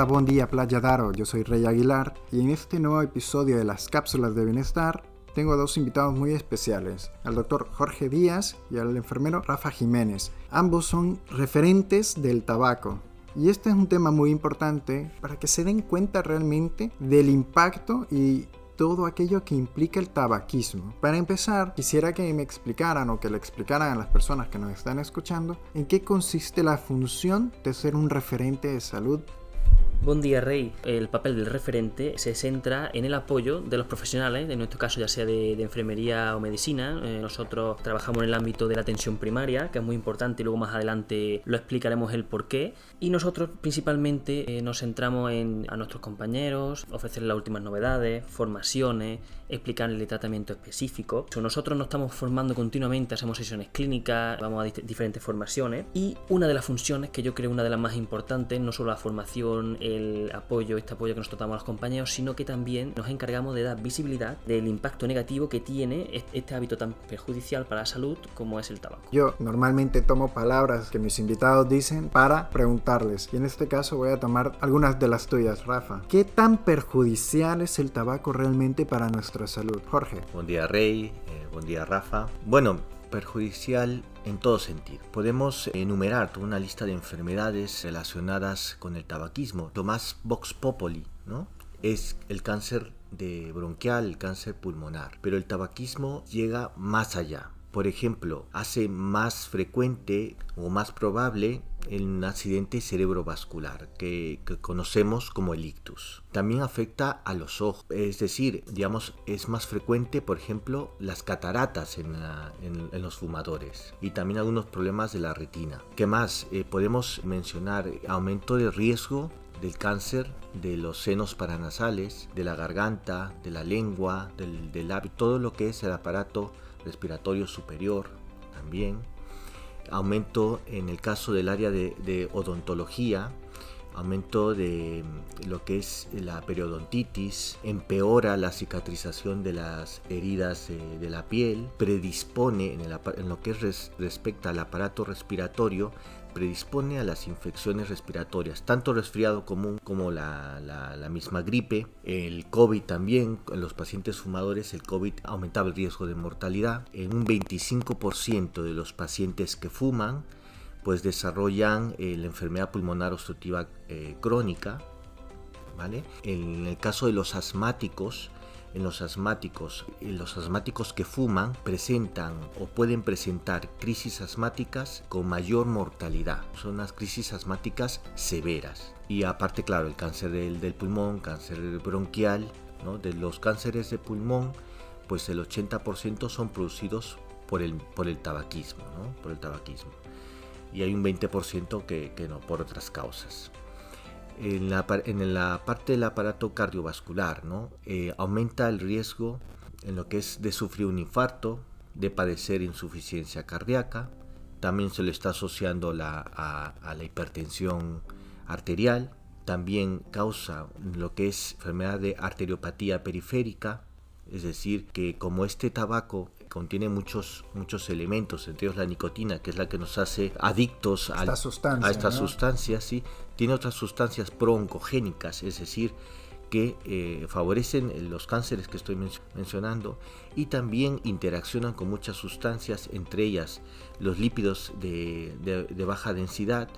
Hola, buen día Playa Daro, yo soy Rey Aguilar y en este nuevo episodio de las cápsulas de bienestar tengo a dos invitados muy especiales, al doctor Jorge Díaz y al enfermero Rafa Jiménez. Ambos son referentes del tabaco. Y este es un tema muy importante para que se den cuenta realmente del impacto y todo aquello que implica el tabaquismo. Para empezar, quisiera que me explicaran o que le explicaran a las personas que nos están escuchando en qué consiste la función de ser un referente de salud Buen día, Rey. El papel del referente se centra en el apoyo de los profesionales, en nuestro caso ya sea de, enfermería o medicina. Eh, nosotros trabajamos en el ámbito de la atención primaria, que es muy importante y luego más adelante lo explicaremos el por qué. Y nosotros principalmente eh, nos centramos en a nuestros compañeros, ofrecerles las últimas novedades, formaciones, explicarles el tratamiento específico. Nosotros nos estamos formando continuamente, hacemos sesiones clínicas, vamos a diferentes formaciones y una de las funciones que yo creo una de las más importantes, no solo la formación, el apoyo, este apoyo que nos tratamos a los compañeros, sino que también nos encargamos de dar visibilidad del impacto negativo que tiene este hábito tan perjudicial para la salud como es el tabaco. Yo normalmente tomo palabras que mis invitados dicen para preguntarles y en este caso voy a tomar algunas de las tuyas, Rafa. ¿Qué tan perjudicial es el tabaco realmente para nuestra salud? Jorge. Buen día Rey, eh, buen día Rafa. Bueno, perjudicial en todo sentido. Podemos enumerar toda una lista de enfermedades relacionadas con el tabaquismo. Lo más vox populi, ¿no? Es el cáncer de bronquial, el cáncer pulmonar. Pero el tabaquismo llega más allá. Por ejemplo, hace más frecuente o más probable el accidente cerebrovascular que, conocemos como el ictus. También afecta a los ojos, es decir, digamos, es más frecuente, por ejemplo, las cataratas en, los fumadores y también algunos problemas de la retina. ¿Qué más? Eh, podemos mencionar aumento de riesgo del cáncer de los senos paranasales, de la garganta, de la lengua, del, del todo lo que es el aparato respiratorio superior también. Aumento en el caso del área de, odontología, aumento de lo que es la periodontitis, empeora la cicatrización de las heridas de la piel, predispone en, lo que es respecto al aparato respiratorio predispone a las infecciones respiratorias, tanto resfriado común como la, misma gripe, el COVID también, en los pacientes fumadores el COVID aumentaba el riesgo de mortalidad, en un 25% de los pacientes que fuman pues desarrollan eh, la enfermedad pulmonar obstructiva eh, crónica, ¿vale? En el caso de los asmáticos, en los asmáticos. Los asmáticos que fuman presentan o pueden presentar crisis asmáticas con mayor mortalidad. Son las crisis asmáticas severas. Y aparte, claro, el cáncer del, pulmón, cáncer bronquial, ¿no? de los cánceres de pulmón, pues el 80% son producidos por el, por el tabaquismo, ¿no? por el tabaquismo. Y hay un 20% que, que no, por otras causas. En la, en la parte del aparato cardiovascular, ¿no? Eh, aumenta el riesgo en lo que es de sufrir un infarto, de padecer insuficiencia cardíaca, también se le está asociando la, a, la hipertensión arterial, también causa lo que es enfermedad de arteriopatía periférica, es decir, que como este tabaco contiene muchos, muchos elementos, entre ellos la nicotina, que es la que nos hace adictos a estas sustancias, ¿sí? tiene otras sustancias pro-oncogénicas, es decir, que eh, favorecen los cánceres que estoy mencionando y también interaccionan con muchas sustancias, entre ellas los lípidos de baja densidad,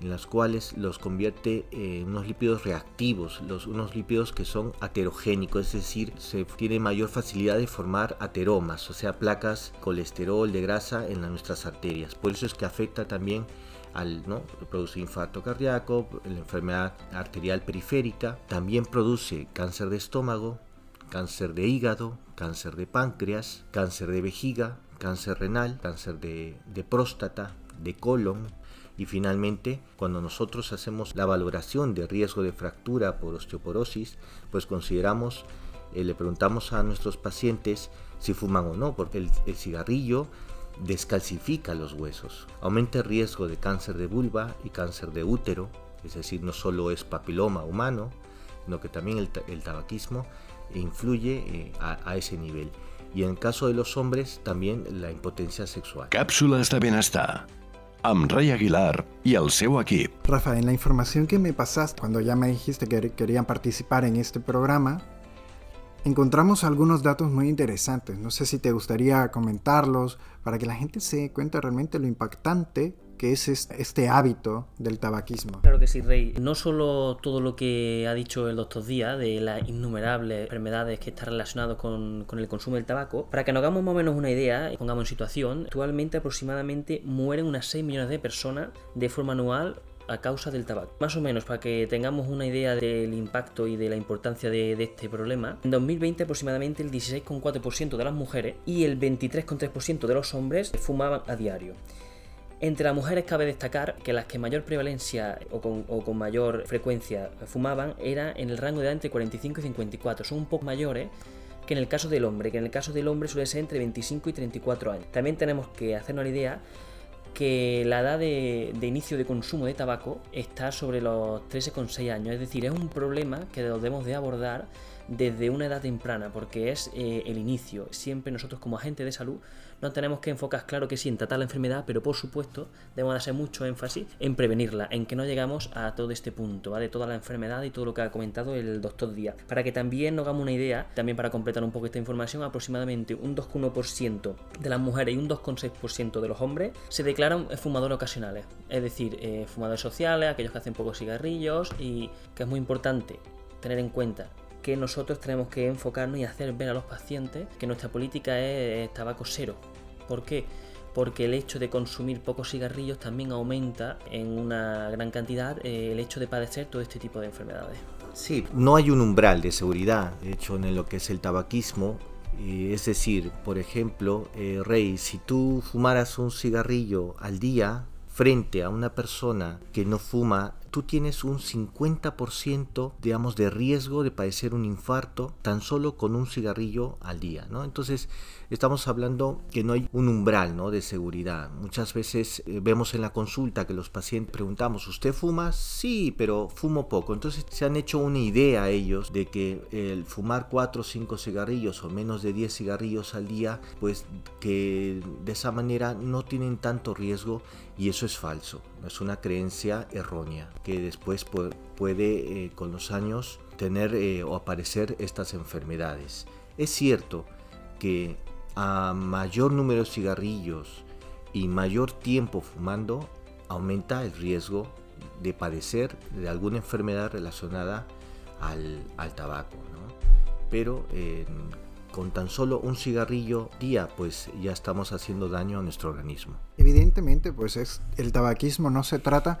en las cuales los convierte en unos lípidos reactivos, los, unos lípidos que son aterogénicos, es decir, se tiene mayor facilidad de formar ateromas, o sea, placas, colesterol, de grasa en nuestras arterias. Por eso es que afecta también al ¿no? produce infarto cardíaco, la enfermedad arterial periférica, también produce cáncer de estómago, cáncer de hígado, cáncer de páncreas, cáncer de vejiga, cáncer renal, cáncer de, de próstata, de colon, y finalmente, cuando nosotros hacemos la valoración de riesgo de fractura por osteoporosis, pues consideramos, eh, le preguntamos a nuestros pacientes si fuman o no, porque el, cigarrillo descalcifica los huesos, aumenta el riesgo de cáncer de vulva y cáncer de útero, es decir, no solo es papiloma humano, sino que también el, tabaquismo influye eh, a, a, ese nivel. Y en el caso de los hombres, también la impotencia sexual. Cápsulas de bienestar amb Aguilar y el seu equip. Rafa, en la información que me pasaste cuando ya me dijiste que querían participar en este programa, encontramos algunos datos muy interesantes. No sé si te gustaría comentarlos para que la gente se dé cuenta realmente lo impactante que es este hábito del tabaquismo. Claro que sí, Rey. No solo todo lo que ha dicho el doctor Díaz de las innumerables enfermedades que están relacionadas con, con, el consumo del tabaco, para que nos hagamos más o menos una idea, pongamos en situación, actualmente aproximadamente mueren unas 6 millones de personas de forma anual a causa del tabaco. Más o menos, para que tengamos una idea del impacto y de la importancia de, de este problema, en 2020 aproximadamente el 16,4% de las mujeres y el 23,3% de los hombres fumaban a diario. Entre las mujeres cabe destacar que las que mayor prevalencia o con, mayor frecuencia fumaban era en el rango de edad entre 45 y 54. Son un poco mayores que en el caso del hombre, que en el caso del hombre suele ser entre 25 y 34 años. También tenemos que hacernos la idea que la edad de, inicio de consumo de tabaco está sobre los 13,6 años, es decir, es un problema que debemos de abordar desde una edad temprana, porque es eh, el inicio. Siempre nosotros como agentes de salud no tenemos que enfocar, claro que sí, en tratar la enfermedad, pero por supuesto debemos hacer mucho énfasis en prevenirla, en que no llegamos a todo este punto, de toda la enfermedad y todo lo que ha comentado el doctor Díaz. Para que también nos hagamos una idea, también para completar un poco esta información, aproximadamente un 2,1% de las mujeres y un 2,6% de los hombres se declaran fumadores ocasionales, es decir, eh, fumadores sociales, aquellos que hacen pocos cigarrillos y que es muy importante tener en cuenta que nosotros tenemos que enfocarnos y hacer ver a los pacientes que nuestra política es tabaco cero. ¿Por qué? Porque el hecho de consumir pocos cigarrillos también aumenta en una gran cantidad eh, el hecho de padecer todo este tipo de enfermedades. Sí, no hay un umbral de seguridad, de hecho, en lo que es el tabaquismo. es decir, por ejemplo, eh, Rey, si tú fumaras un cigarrillo al día frente a una persona que no fuma tú tienes un 50% digamos de riesgo de padecer un infarto tan solo con un cigarrillo al día, ¿no? Entonces, estamos hablando que no hay un umbral, ¿no? de seguridad. Muchas veces eh, vemos en la consulta que los pacientes preguntamos, ¿usted fuma? Sí, pero fumo poco. Entonces, se han hecho una idea ellos de que el fumar 4 o 5 cigarrillos o menos de 10 cigarrillos al día, pues que de esa manera no tienen tanto riesgo y eso es falso, es una creencia errónea que después puede eh, con los años tener eh, o aparecer estas enfermedades. Es cierto que a mayor número de cigarrillos y mayor tiempo fumando, aumenta el riesgo de padecer de alguna enfermedad relacionada al, tabaco. Pero con tan solo un cigarrillo día, pues ya estamos haciendo daño a nuestro organismo. Evidentemente, pues es, el tabaquismo no se trata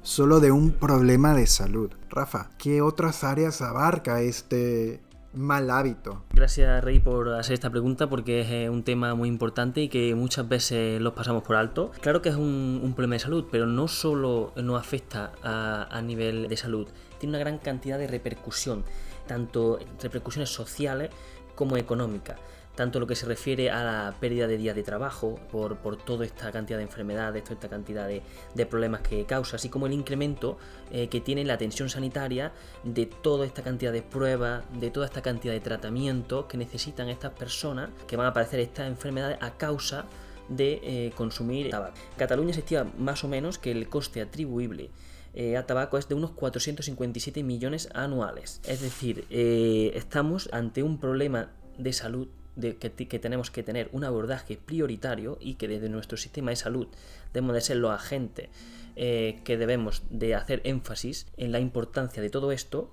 solo de un problema de salud. Rafa, ¿qué otras áreas abarca este mal hábito? Gracias Rey por hacer esta pregunta porque es eh, un tema muy importante y que muchas veces los pasamos por alto. Claro que es un, problema de salud, pero no solo nos afecta a, a nivel de salud, tiene una gran cantidad de repercusión, tanto repercusiones sociales como económicas tanto lo que se refiere a la pérdida de días de trabajo por, por toda esta cantidad de enfermedades, toda esta cantidad de, problemas que causa, así como el incremento eh, que tiene la atención sanitaria de toda esta cantidad de pruebas, de toda esta cantidad de tratamientos que necesitan estas personas que van a padecer estas enfermedades a causa de eh, consumir tabaco. Cataluña se estima más o menos que el coste atribuible eh, a tabaco es de unos 457 millones anuales. Es decir, estamos ante un problema de salud que, tenemos que tener un abordaje prioritario y que desde nuestro sistema de salud debemos de ser los agentes eh, que debemos de hacer énfasis en la importancia de todo esto,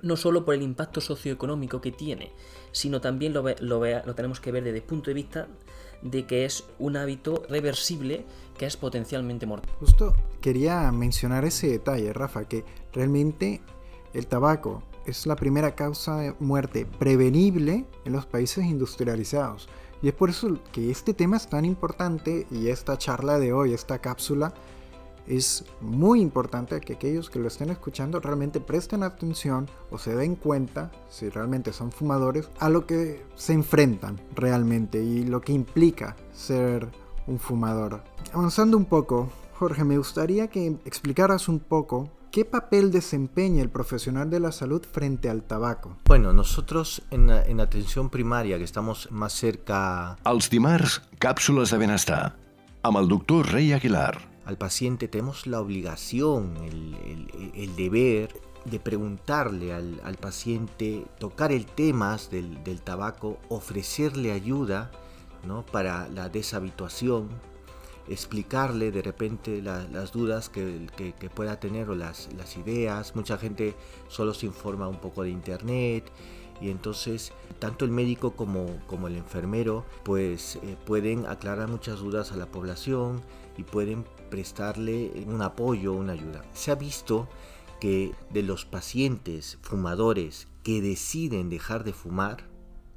no solo por el impacto socioeconómico que tiene, sino también lo, lo, lo tenemos que ver desde el punto de vista de que es un hábito reversible que es potencialmente mortal. Justo quería mencionar ese detalle, Rafa, que realmente el tabaco es la primera causa de muerte prevenible en los países industrializados. Y es por eso que este tema es tan importante y esta charla de hoy, esta cápsula, es muy importante que aquellos que lo estén escuchando realmente presten atención o se den cuenta, si realmente son fumadores, a lo que se enfrentan realmente y lo que implica ser un fumador. Avanzando un poco, Jorge, me gustaría que explicaras un poco ¿Qué papel desempeña el profesional de la salud frente al tabaco? Bueno, nosotros en, atención primaria, que estamos más cerca... Els dimarts, cápsulas de bienestar. amb el doctor Rey Aguilar. Al paciente tenemos la obligación, el, el- deber de preguntarle al, al paciente, tocar el tema del, del tabaco, ofrecerle ayuda ¿no? para la deshabituación, explicarle de repente la- las dudas que, que- que pueda tener o las, las ideas. Mucha gente solo se informa un poco de internet y entonces tanto el médico como, como el enfermero pues eh, pueden aclarar muchas dudas a la población y pueden prestarle un apoyo, una ayuda. Se ha visto que de los pacientes fumadores que deciden dejar de fumar,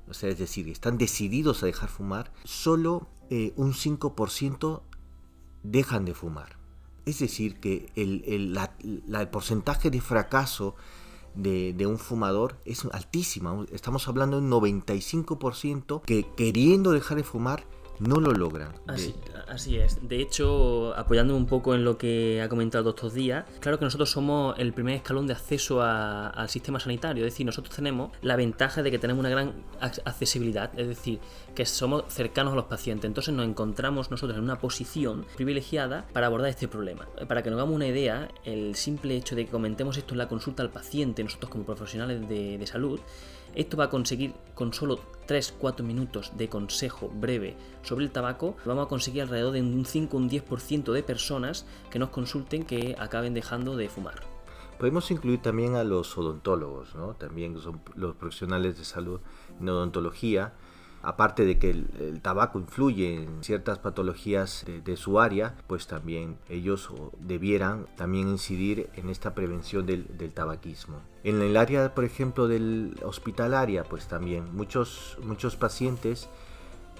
o sea, es decir, están decididos a dejar fumar, solo eh, un 5% dejan de fumar. Es decir, que el, el- la- porcentaje de fracaso de, de un fumador es altísima. Estamos hablando de un 95% que queriendo dejar de fumar no lo logran. Así, así es. De hecho, apoyándome un poco en lo que ha comentado estos días, claro que nosotros somos el primer escalón de acceso a- al sistema sanitario. Es decir, nosotros tenemos la ventaja de que tenemos una gran ac- accesibilidad, es decir, que somos cercanos a los pacientes. Entonces nos encontramos nosotros en una posición privilegiada para abordar este problema. Para que nos hagamos una idea, el simple hecho de que comentemos esto en la consulta al paciente, nosotros como profesionales de, de salud, esto va a conseguir con solo 3-4 minutos de consejo breve sobre el tabaco, vamos a conseguir alrededor de un 5 un 10% de personas que nos consulten que acaben dejando de fumar. Podemos incluir también a los odontólogos, ¿no? También son los profesionales de salud en odontología. Aparte de que el, tabaco influye en ciertas patologías de, su área, pues también ellos debieran también incidir en esta prevención del, del tabaquismo. En el área, por ejemplo, del hospitalaria, pues también muchos, muchos pacientes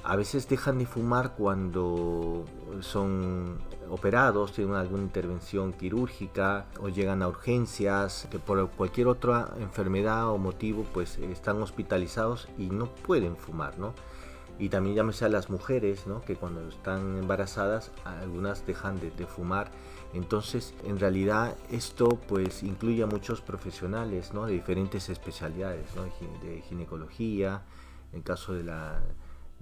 a veces dejan de fumar cuando son operados, tienen alguna intervención quirúrgica o llegan a urgencias, que por cualquier otra enfermedad o motivo pues están hospitalizados y no pueden fumar, ¿no? Y también llámese a las mujeres, ¿no? Que cuando están embarazadas algunas dejan de, de fumar. Entonces, en realidad esto pues incluye a muchos profesionales, ¿no? De diferentes especialidades, ¿no? De gi- De ginecología, en caso de la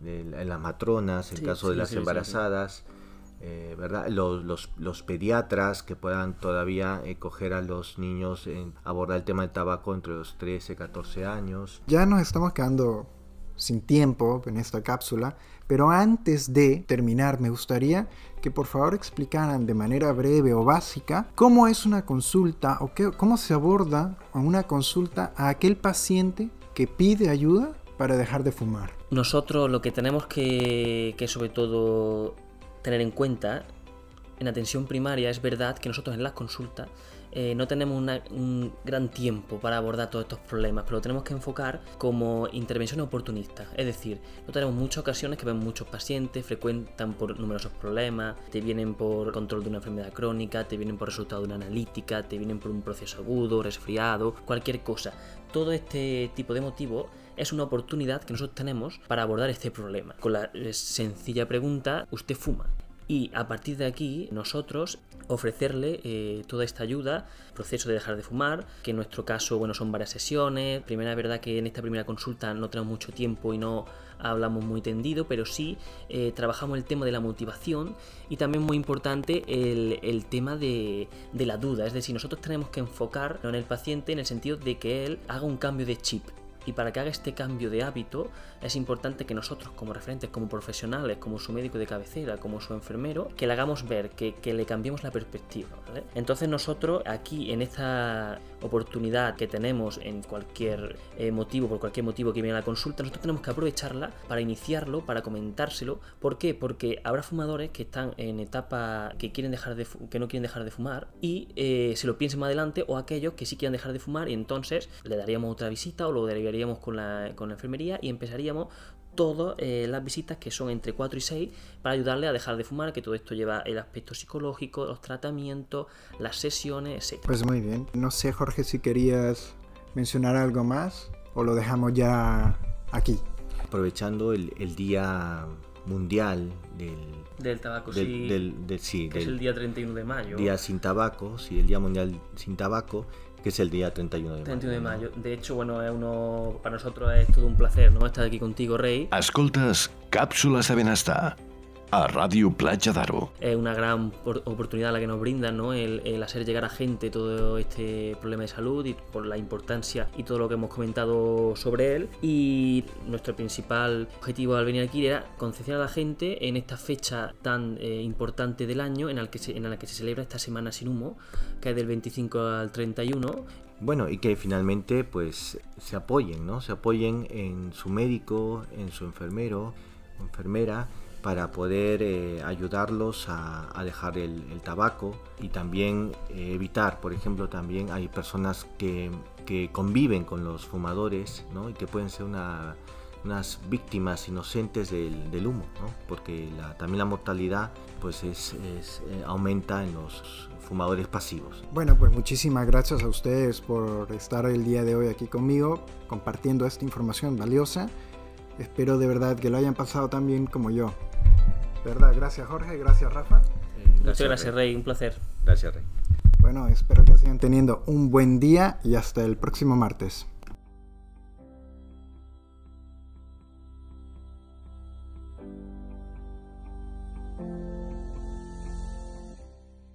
de la- las matronas, en Sí, caso de sí, las sí, sí, sí. embarazadas, eh, ¿verdad? Los, los, los pediatras que puedan todavía eh, coger a los niños, en abordar el tema del tabaco entre los 13 y 14 años. Ya nos estamos quedando sin tiempo en esta cápsula, pero antes de terminar me gustaría que por favor explicaran de manera breve o básica cómo es una consulta o qué- cómo se aborda a una consulta a aquel paciente que pide ayuda para dejar de fumar. Nosotros lo que tenemos que, que sobre todo tener en cuenta en atención primaria es verdad que nosotros en las consultas eh, no tenemos una- un gran tiempo para abordar todos estos problemas, pero lo tenemos que enfocar como intervención oportunista. Es decir, no tenemos muchas ocasiones que ven muchos pacientes, frecuentan por numerosos problemas, te vienen por control de una enfermedad crónica, te vienen por resultado de una analítica, te vienen por un proceso agudo, resfriado, cualquier cosa. Todo este tipo de motivos es una oportunidad que nosotros tenemos para abordar este problema. Con la eh, sencilla pregunta, ¿usted fuma? Y a partir de aquí, nosotros ofrecerle eh, toda esta ayuda, proceso de dejar de fumar, que en nuestro caso, bueno, son varias sesiones. Primera, es verdad que en esta primera consulta no tenemos mucho tiempo y no hablamos muy tendido, pero sí eh, trabajamos el tema de la motivación y también muy importante el, el tema de, de la duda. Es decir, nosotros tenemos que enfocar en el paciente en el sentido de que él haga un cambio de chip. Y para que haga este cambio de hábito es importante que nosotros como referentes, como profesionales, como su médico de cabecera, como su enfermero, que le hagamos ver, que, que le cambiemos la perspectiva. Entonces nosotros aquí en esta oportunidad que tenemos en cualquier eh, motivo, por cualquier motivo que viene a la consulta, nosotros tenemos que aprovecharla para iniciarlo, para comentárselo. ¿Por qué? Porque habrá fumadores que están en etapa que quieren dejar de que no quieren dejar de fumar y eh, se lo piensen más adelante o aquellos que sí quieran dejar de fumar y entonces le daríamos otra visita o lo derivaríamos con la, con la enfermería y empezaríamos todas eh, las visitas que son entre 4 y 6 para ayudarle a dejar de fumar, que todo esto lleva el aspecto psicológico, los tratamientos, las sesiones, etc. Pues muy bien. No sé, Jorge, si querías mencionar algo más o lo dejamos ya aquí. Aprovechando el, el Día Mundial del, Del tabaco, del, sí, del- del- sí, que es del el día 31 de mayo. Día Sin Tabaco, sí, el Día Mundial Sin Tabaco, que es el día 31 de mayo. 31 de mayo. De hecho, bueno, es uno, para nosotros es todo un placer, ¿no? Estar aquí contigo, Rey. Escoltes Càpsules de a Radio Playa Daro. Es una gran oportunidad la que nos brinda ¿no? el, hacer llegar a gente todo este problema de salud y por la importancia y todo lo que hemos comentado sobre él. Y nuestro principal objetivo al venir aquí era concienciar a la gente en esta fecha tan eh, importante del año en la, que se, en la que se celebra esta Semana Sin Humo, que es del 25 al 31 bueno, y que finalmente pues se apoyen, ¿no? Se apoyen en su médico, en su enfermero enfermera para poder eh, ayudarlos a, dejar el, tabaco y también eh, evitar, por ejemplo, también hay personas que, conviven con los fumadores ¿no? y que pueden ser unas víctimas inocentes del, humo, ¿no? porque también la mortalidad pues es, eh, aumenta en los fumadores pasivos. Bueno, pues muchísimas gracias a ustedes por estar el día de hoy aquí conmigo compartiendo esta información valiosa. Espero de verdad que lo hayan pasado tan bien como yo. ¿Verdad? Gracias Jorge, gracias Rafa. Muchas gracias Rey. un placer. Gracias Rey. Bueno, espero que sigan teniendo un buen día y hasta el próximo martes.